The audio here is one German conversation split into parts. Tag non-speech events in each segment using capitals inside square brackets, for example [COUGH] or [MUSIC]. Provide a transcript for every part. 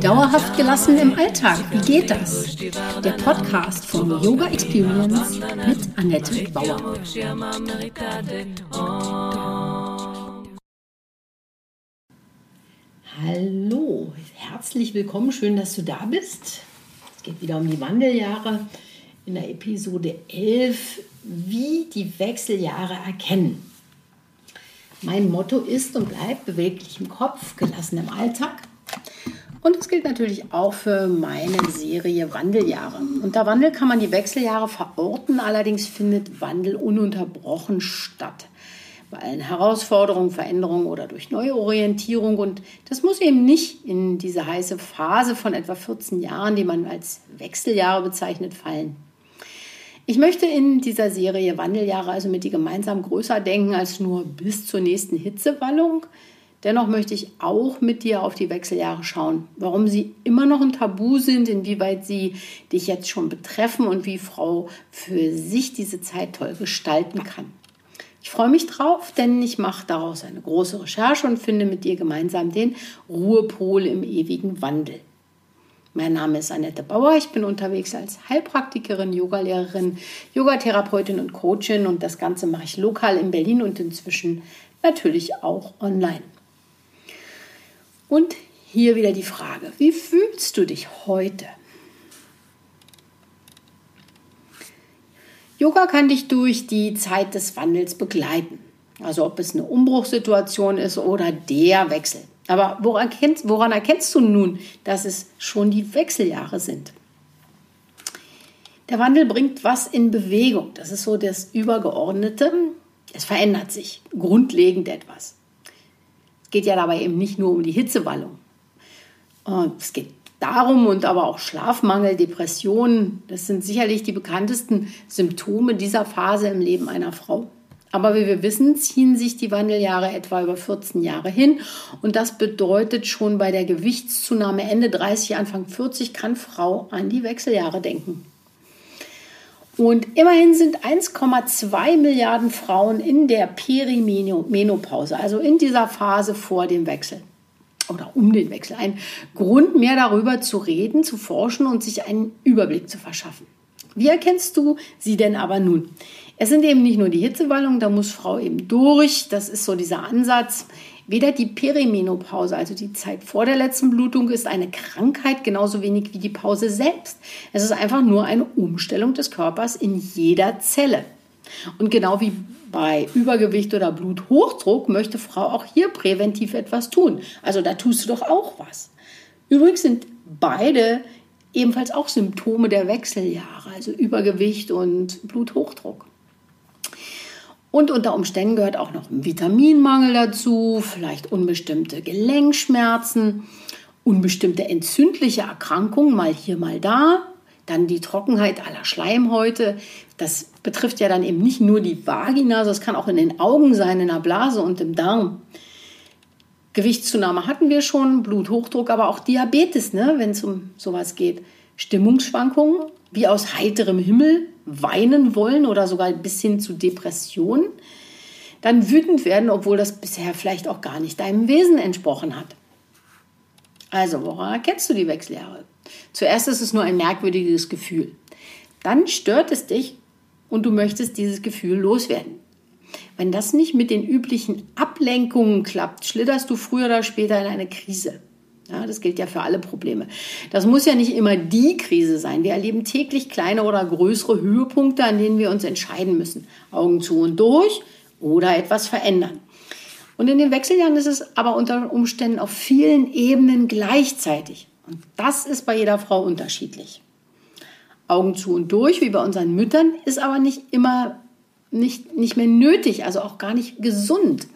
Dauerhaft gelassen im Alltag, wie geht das? Der Podcast von Yoga Experience mit Annette Bauer. Hallo, herzlich willkommen, schön, dass du da bist. Es geht wieder um die Wandeljahre in der Episode 11, wie die Wechseljahre erkennen. Mein Motto ist und bleibt beweglich im Kopf, gelassen im Alltag. Und das gilt natürlich auch für meine Serie Wandeljahre. Unter Wandel kann man die Wechseljahre verorten, allerdings findet Wandel ununterbrochen statt. Bei allen Herausforderungen, Veränderungen oder durch Neuorientierung. Und das muss eben nicht in diese heiße Phase von etwa 14 Jahren, die man als Wechseljahre bezeichnet, fallen. Ich möchte in dieser Serie Wandeljahre also mit dir gemeinsam größer denken als nur bis zur nächsten Hitzewallung. Dennoch möchte ich auch mit dir auf die Wechseljahre schauen, warum sie immer noch ein Tabu sind, inwieweit sie dich jetzt schon betreffen und wie Frau für sich diese Zeit toll gestalten kann. Ich freue mich drauf, denn ich mache daraus eine große Recherche und finde mit dir gemeinsam den Ruhepol im ewigen Wandel. Mein Name ist Annette Bauer. Ich bin unterwegs als Heilpraktikerin, Yogalehrerin, Yogatherapeutin und Coachin und das Ganze mache ich lokal in Berlin und inzwischen natürlich auch online. Und hier wieder die Frage, wie fühlst du dich heute? Yoga kann dich durch die Zeit des Wandels begleiten. Also ob es eine Umbruchssituation ist oder der Wechsel. Aber woran, erkennst, woran erkennst du nun, dass es schon die Wechseljahre sind? Der Wandel bringt was in Bewegung. Das ist so das Übergeordnete. Es verändert sich grundlegend etwas. Es geht ja dabei eben nicht nur um die Hitzewallung. Es geht darum und aber auch Schlafmangel, Depressionen. Das sind sicherlich die bekanntesten Symptome dieser Phase im Leben einer Frau. Aber wie wir wissen, ziehen sich die Wandeljahre etwa über 14 Jahre hin. Und das bedeutet schon bei der Gewichtszunahme Ende 30, Anfang 40 kann Frau an die Wechseljahre denken. Und immerhin sind 1,2 Milliarden Frauen in der Perimenopause, also in dieser Phase vor dem Wechsel oder um den Wechsel. Ein Grund mehr darüber zu reden, zu forschen und sich einen Überblick zu verschaffen. Wie erkennst du sie denn aber nun? Es sind eben nicht nur die Hitzewallungen, da muss Frau eben durch. Das ist so dieser Ansatz. Weder die Perimenopause, also die Zeit vor der letzten Blutung, ist eine Krankheit, genauso wenig wie die Pause selbst. Es ist einfach nur eine Umstellung des Körpers in jeder Zelle. Und genau wie bei Übergewicht oder Bluthochdruck möchte Frau auch hier präventiv etwas tun. Also da tust du doch auch was. Übrigens sind beide ebenfalls auch Symptome der Wechseljahre, also Übergewicht und Bluthochdruck. Und unter Umständen gehört auch noch ein Vitaminmangel dazu, vielleicht unbestimmte Gelenkschmerzen, unbestimmte entzündliche Erkrankungen, mal hier, mal da. Dann die Trockenheit aller Schleimhäute. Das betrifft ja dann eben nicht nur die Vagina, sondern es kann auch in den Augen sein, in der Blase und im Darm. Gewichtszunahme hatten wir schon, Bluthochdruck, aber auch Diabetes, ne, wenn es um sowas geht. Stimmungsschwankungen, wie aus heiterem Himmel, weinen wollen oder sogar bis hin zu Depressionen, dann wütend werden, obwohl das bisher vielleicht auch gar nicht deinem Wesen entsprochen hat. Also, woran erkennst du die Wechseljahre? Zuerst ist es nur ein merkwürdiges Gefühl. Dann stört es dich und du möchtest dieses Gefühl loswerden. Wenn das nicht mit den üblichen Ablenkungen klappt, schlitterst du früher oder später in eine Krise. Ja, das gilt ja für alle Probleme. Das muss ja nicht immer die Krise sein. Wir erleben täglich kleine oder größere Höhepunkte, an denen wir uns entscheiden müssen. Augen zu und durch oder etwas verändern. Und in den Wechseljahren ist es aber unter Umständen auf vielen Ebenen gleichzeitig. Und das ist bei jeder Frau unterschiedlich. Augen zu und durch, wie bei unseren Müttern, ist aber nicht immer nicht, nicht mehr nötig, also auch gar nicht gesund.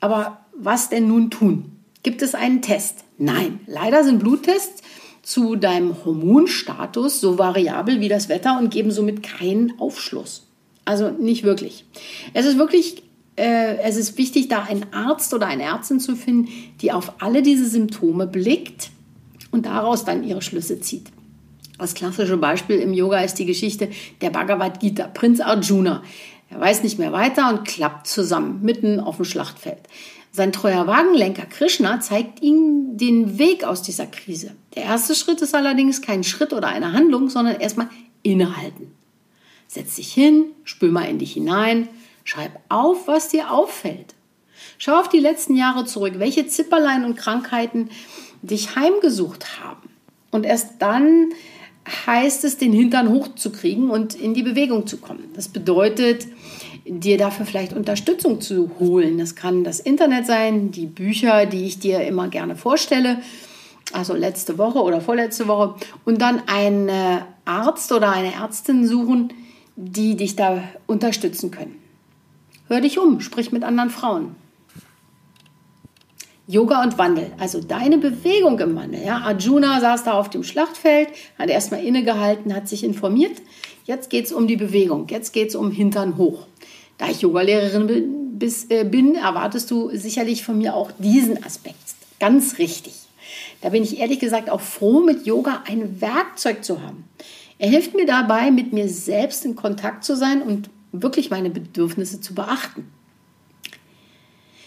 Aber was denn nun tun? Gibt es einen Test? Nein, leider sind Bluttests zu deinem Hormonstatus so variabel wie das Wetter und geben somit keinen Aufschluss. Also nicht wirklich. Es ist wirklich, äh, es ist wichtig, da einen Arzt oder eine Ärztin zu finden, die auf alle diese Symptome blickt und daraus dann ihre Schlüsse zieht. Das klassische Beispiel im Yoga ist die Geschichte der Bhagavad Gita, Prinz Arjuna. Er weiß nicht mehr weiter und klappt zusammen, mitten auf dem Schlachtfeld. Sein treuer Wagenlenker Krishna zeigt ihm den Weg aus dieser Krise. Der erste Schritt ist allerdings kein Schritt oder eine Handlung, sondern erstmal innehalten. Setz dich hin, spür mal in dich hinein, schreib auf, was dir auffällt. Schau auf die letzten Jahre zurück, welche Zipperlein und Krankheiten dich heimgesucht haben. Und erst dann heißt es, den Hintern hochzukriegen und in die Bewegung zu kommen. Das bedeutet, dir dafür vielleicht Unterstützung zu holen. Das kann das Internet sein, die Bücher, die ich dir immer gerne vorstelle, also letzte Woche oder vorletzte Woche, und dann einen Arzt oder eine Ärztin suchen, die dich da unterstützen können. Hör dich um, sprich mit anderen Frauen. Yoga und Wandel, also deine Bewegung im Wandel. Ja? Arjuna saß da auf dem Schlachtfeld, hat erstmal innegehalten, hat sich informiert. Jetzt geht es um die Bewegung, jetzt geht es um Hintern hoch. Da ich Yogalehrerin äh, bin, erwartest du sicherlich von mir auch diesen Aspekt. Ganz richtig. Da bin ich ehrlich gesagt auch froh, mit Yoga ein Werkzeug zu haben. Er hilft mir dabei, mit mir selbst in Kontakt zu sein und wirklich meine Bedürfnisse zu beachten.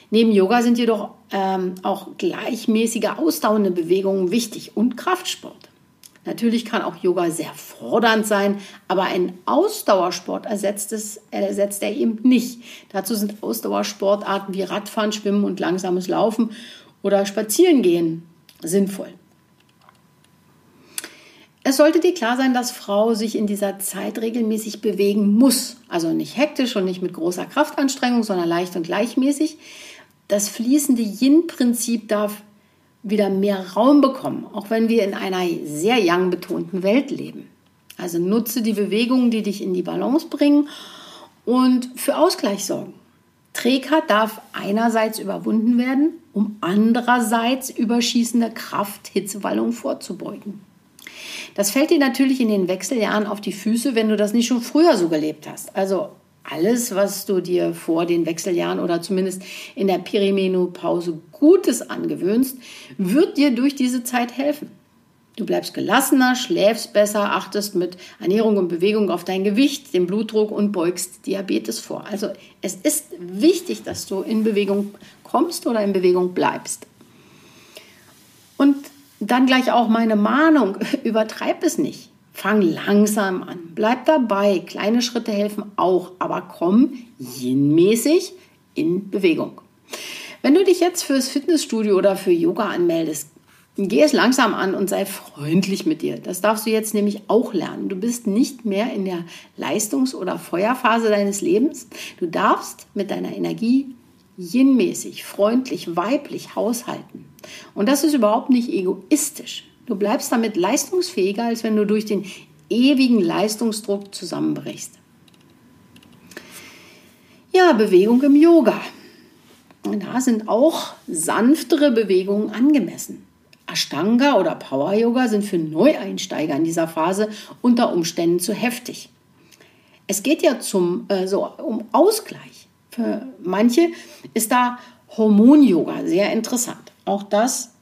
Neben Yoga sind jedoch ähm, auch gleichmäßige ausdauernde Bewegungen wichtig und Kraftsport. Natürlich kann auch Yoga sehr fordernd sein, aber ein Ausdauersport ersetzt, es, ersetzt er eben nicht. Dazu sind Ausdauersportarten wie Radfahren, Schwimmen und langsames Laufen oder Spazierengehen sinnvoll. Es sollte dir klar sein, dass Frau sich in dieser Zeit regelmäßig bewegen muss. Also nicht hektisch und nicht mit großer Kraftanstrengung, sondern leicht und gleichmäßig. Das fließende Yin-Prinzip darf wieder mehr Raum bekommen, auch wenn wir in einer sehr yang betonten Welt leben. Also nutze die Bewegungen, die dich in die Balance bringen und für Ausgleich sorgen. Trägheit darf einerseits überwunden werden, um andererseits überschießender Kraft Hitzewallung vorzubeugen. Das fällt dir natürlich in den Wechseljahren auf die Füße, wenn du das nicht schon früher so gelebt hast. Also alles, was du dir vor den Wechseljahren oder zumindest in der Perimenopause Gutes angewöhnst, wird dir durch diese Zeit helfen. Du bleibst gelassener, schläfst besser, achtest mit Ernährung und Bewegung auf dein Gewicht, den Blutdruck und beugst Diabetes vor. Also es ist wichtig, dass du in Bewegung kommst oder in Bewegung bleibst. Und dann gleich auch meine Mahnung, [LAUGHS] übertreib es nicht. Fang langsam an, bleib dabei. Kleine Schritte helfen auch, aber komm yin-mäßig in Bewegung. Wenn du dich jetzt fürs Fitnessstudio oder für Yoga anmeldest, geh es langsam an und sei freundlich mit dir. Das darfst du jetzt nämlich auch lernen. Du bist nicht mehr in der Leistungs- oder Feuerphase deines Lebens. Du darfst mit deiner Energie yin-mäßig, freundlich, weiblich haushalten. Und das ist überhaupt nicht egoistisch. Du bleibst damit leistungsfähiger, als wenn du durch den ewigen Leistungsdruck zusammenbrichst. Ja, Bewegung im Yoga. Da sind auch sanftere Bewegungen angemessen. Ashtanga oder Power Yoga sind für Neueinsteiger in dieser Phase unter Umständen zu heftig. Es geht ja zum, äh, so, um Ausgleich. Für manche ist da Hormon-Yoga sehr interessant. Auch das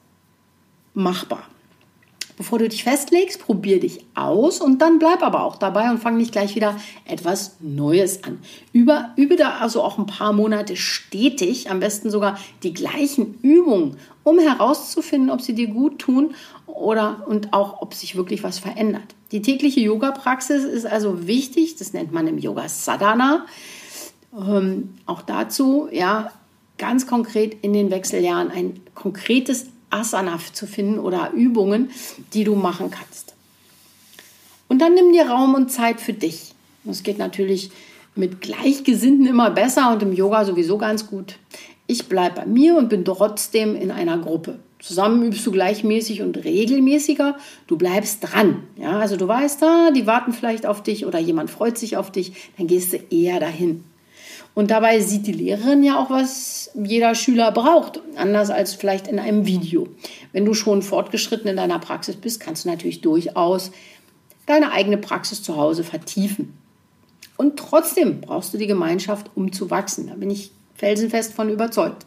machbar. Bevor du dich festlegst, probier dich aus und dann bleib aber auch dabei und fang nicht gleich wieder etwas Neues an. Über, übe da also auch ein paar Monate stetig, am besten sogar die gleichen Übungen, um herauszufinden, ob sie dir gut tun oder und auch, ob sich wirklich was verändert. Die tägliche Yoga-Praxis ist also wichtig, das nennt man im Yoga Sadhana. Ähm, auch dazu, ja, ganz konkret in den Wechseljahren ein konkretes Asana zu finden oder Übungen, die du machen kannst. Und dann nimm dir Raum und Zeit für dich. Das geht natürlich mit Gleichgesinnten immer besser und im Yoga sowieso ganz gut. Ich bleibe bei mir und bin trotzdem in einer Gruppe. Zusammen übst du gleichmäßig und regelmäßiger. Du bleibst dran. Ja, also du weißt, da, die warten vielleicht auf dich oder jemand freut sich auf dich. Dann gehst du eher dahin. Und dabei sieht die Lehrerin ja auch, was jeder Schüler braucht, anders als vielleicht in einem Video. Wenn du schon fortgeschritten in deiner Praxis bist, kannst du natürlich durchaus deine eigene Praxis zu Hause vertiefen. Und trotzdem brauchst du die Gemeinschaft, um zu wachsen. Da bin ich felsenfest von überzeugt.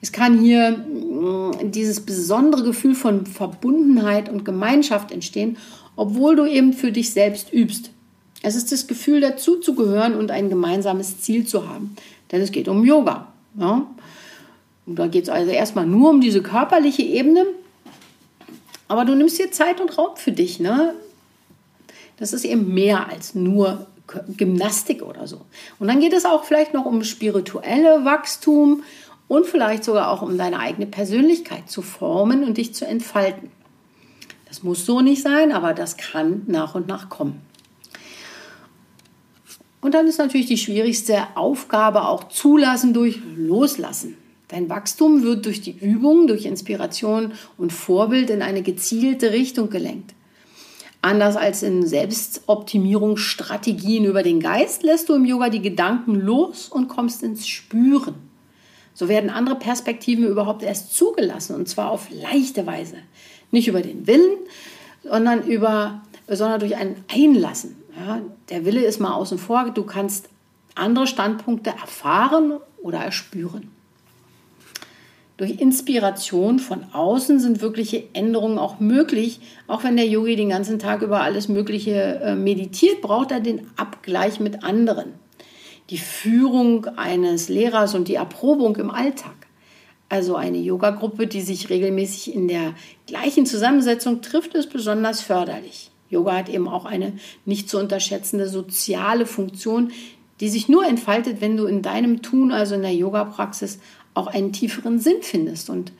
Es kann hier mm, dieses besondere Gefühl von Verbundenheit und Gemeinschaft entstehen, obwohl du eben für dich selbst übst. Es ist das Gefühl, dazuzugehören und ein gemeinsames Ziel zu haben. Denn es geht um Yoga. Ja? Und da geht es also erstmal nur um diese körperliche Ebene. Aber du nimmst dir Zeit und Raum für dich. Ne? Das ist eben mehr als nur Gymnastik oder so. Und dann geht es auch vielleicht noch um spirituelle Wachstum und vielleicht sogar auch um deine eigene Persönlichkeit zu formen und dich zu entfalten. Das muss so nicht sein, aber das kann nach und nach kommen. Und dann ist natürlich die schwierigste Aufgabe auch zulassen durch Loslassen. Dein Wachstum wird durch die Übung, durch Inspiration und Vorbild in eine gezielte Richtung gelenkt. Anders als in Selbstoptimierungsstrategien über den Geist lässt du im Yoga die Gedanken los und kommst ins Spüren. So werden andere Perspektiven überhaupt erst zugelassen und zwar auf leichte Weise. Nicht über den Willen, sondern, über, sondern durch ein Einlassen. Ja, der Wille ist mal außen vor, du kannst andere Standpunkte erfahren oder erspüren. Durch Inspiration von außen sind wirkliche Änderungen auch möglich. Auch wenn der Yogi den ganzen Tag über alles Mögliche äh, meditiert, braucht er den Abgleich mit anderen. Die Führung eines Lehrers und die Erprobung im Alltag. Also eine Yoga-Gruppe, die sich regelmäßig in der gleichen Zusammensetzung trifft, ist besonders förderlich. Yoga hat eben auch eine nicht zu unterschätzende soziale Funktion, die sich nur entfaltet, wenn du in deinem Tun, also in der Yoga-Praxis, auch einen tieferen Sinn findest und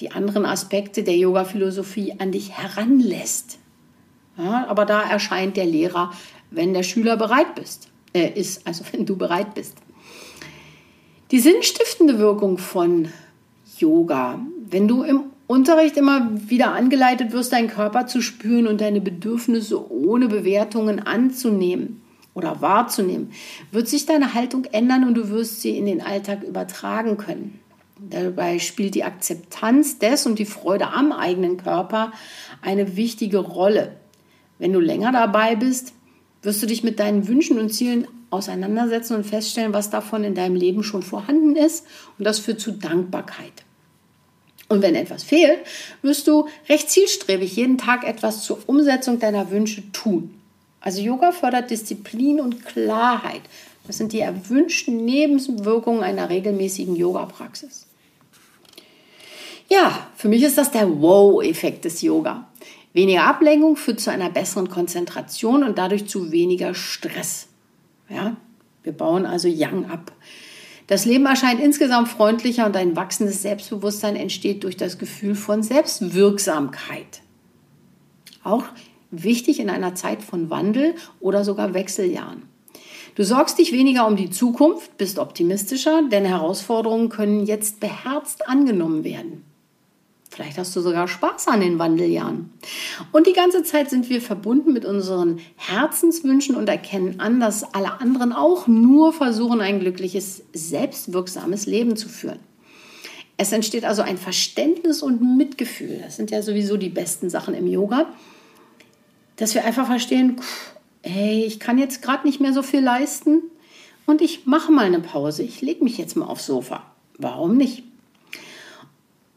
die anderen Aspekte der Yoga-Philosophie an dich heranlässt. Ja, aber da erscheint der Lehrer, wenn der Schüler bereit bist, äh, ist, also wenn du bereit bist. Die sinnstiftende Wirkung von Yoga, wenn du im Unterricht immer wieder angeleitet wirst, deinen Körper zu spüren und deine Bedürfnisse ohne Bewertungen anzunehmen oder wahrzunehmen, wird sich deine Haltung ändern und du wirst sie in den Alltag übertragen können. Dabei spielt die Akzeptanz des und die Freude am eigenen Körper eine wichtige Rolle. Wenn du länger dabei bist, wirst du dich mit deinen Wünschen und Zielen auseinandersetzen und feststellen, was davon in deinem Leben schon vorhanden ist. Und das führt zu Dankbarkeit. Und wenn etwas fehlt, wirst du recht zielstrebig jeden Tag etwas zur Umsetzung deiner Wünsche tun. Also Yoga fördert Disziplin und Klarheit. Das sind die erwünschten Nebenwirkungen einer regelmäßigen Yoga-Praxis. Ja, für mich ist das der Wow-Effekt des Yoga. Weniger Ablenkung führt zu einer besseren Konzentration und dadurch zu weniger Stress. Ja, wir bauen also Yang ab. Das Leben erscheint insgesamt freundlicher und ein wachsendes Selbstbewusstsein entsteht durch das Gefühl von Selbstwirksamkeit. Auch wichtig in einer Zeit von Wandel oder sogar Wechseljahren. Du sorgst dich weniger um die Zukunft, bist optimistischer, denn Herausforderungen können jetzt beherzt angenommen werden. Vielleicht hast du sogar Spaß an den Wandeljahren. Und die ganze Zeit sind wir verbunden mit unseren Herzenswünschen und erkennen an, dass alle anderen auch nur versuchen, ein glückliches, selbstwirksames Leben zu führen. Es entsteht also ein Verständnis und Mitgefühl. Das sind ja sowieso die besten Sachen im Yoga, dass wir einfach verstehen, hey, ich kann jetzt gerade nicht mehr so viel leisten und ich mache mal eine Pause. Ich lege mich jetzt mal aufs Sofa. Warum nicht?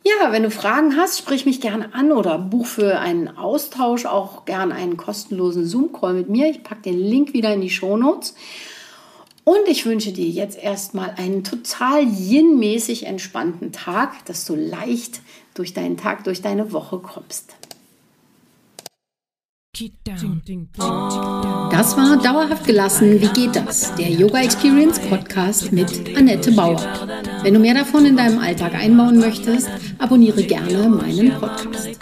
Ja, wenn du Fragen hast, sprich mich gerne an oder buch für einen Austausch auch gerne einen kostenlosen Zoom-Call mit mir. Ich packe den Link wieder in die Shownotes. Und ich wünsche dir jetzt erstmal einen total yin-mäßig entspannten Tag, dass du leicht durch deinen Tag, durch deine Woche kommst. Das war Dauerhaft gelassen. Wie geht das? Der Yoga Experience Podcast mit Annette Bauer. Wenn du mehr davon in deinem Alltag einbauen möchtest, abonniere gerne meinen Podcast.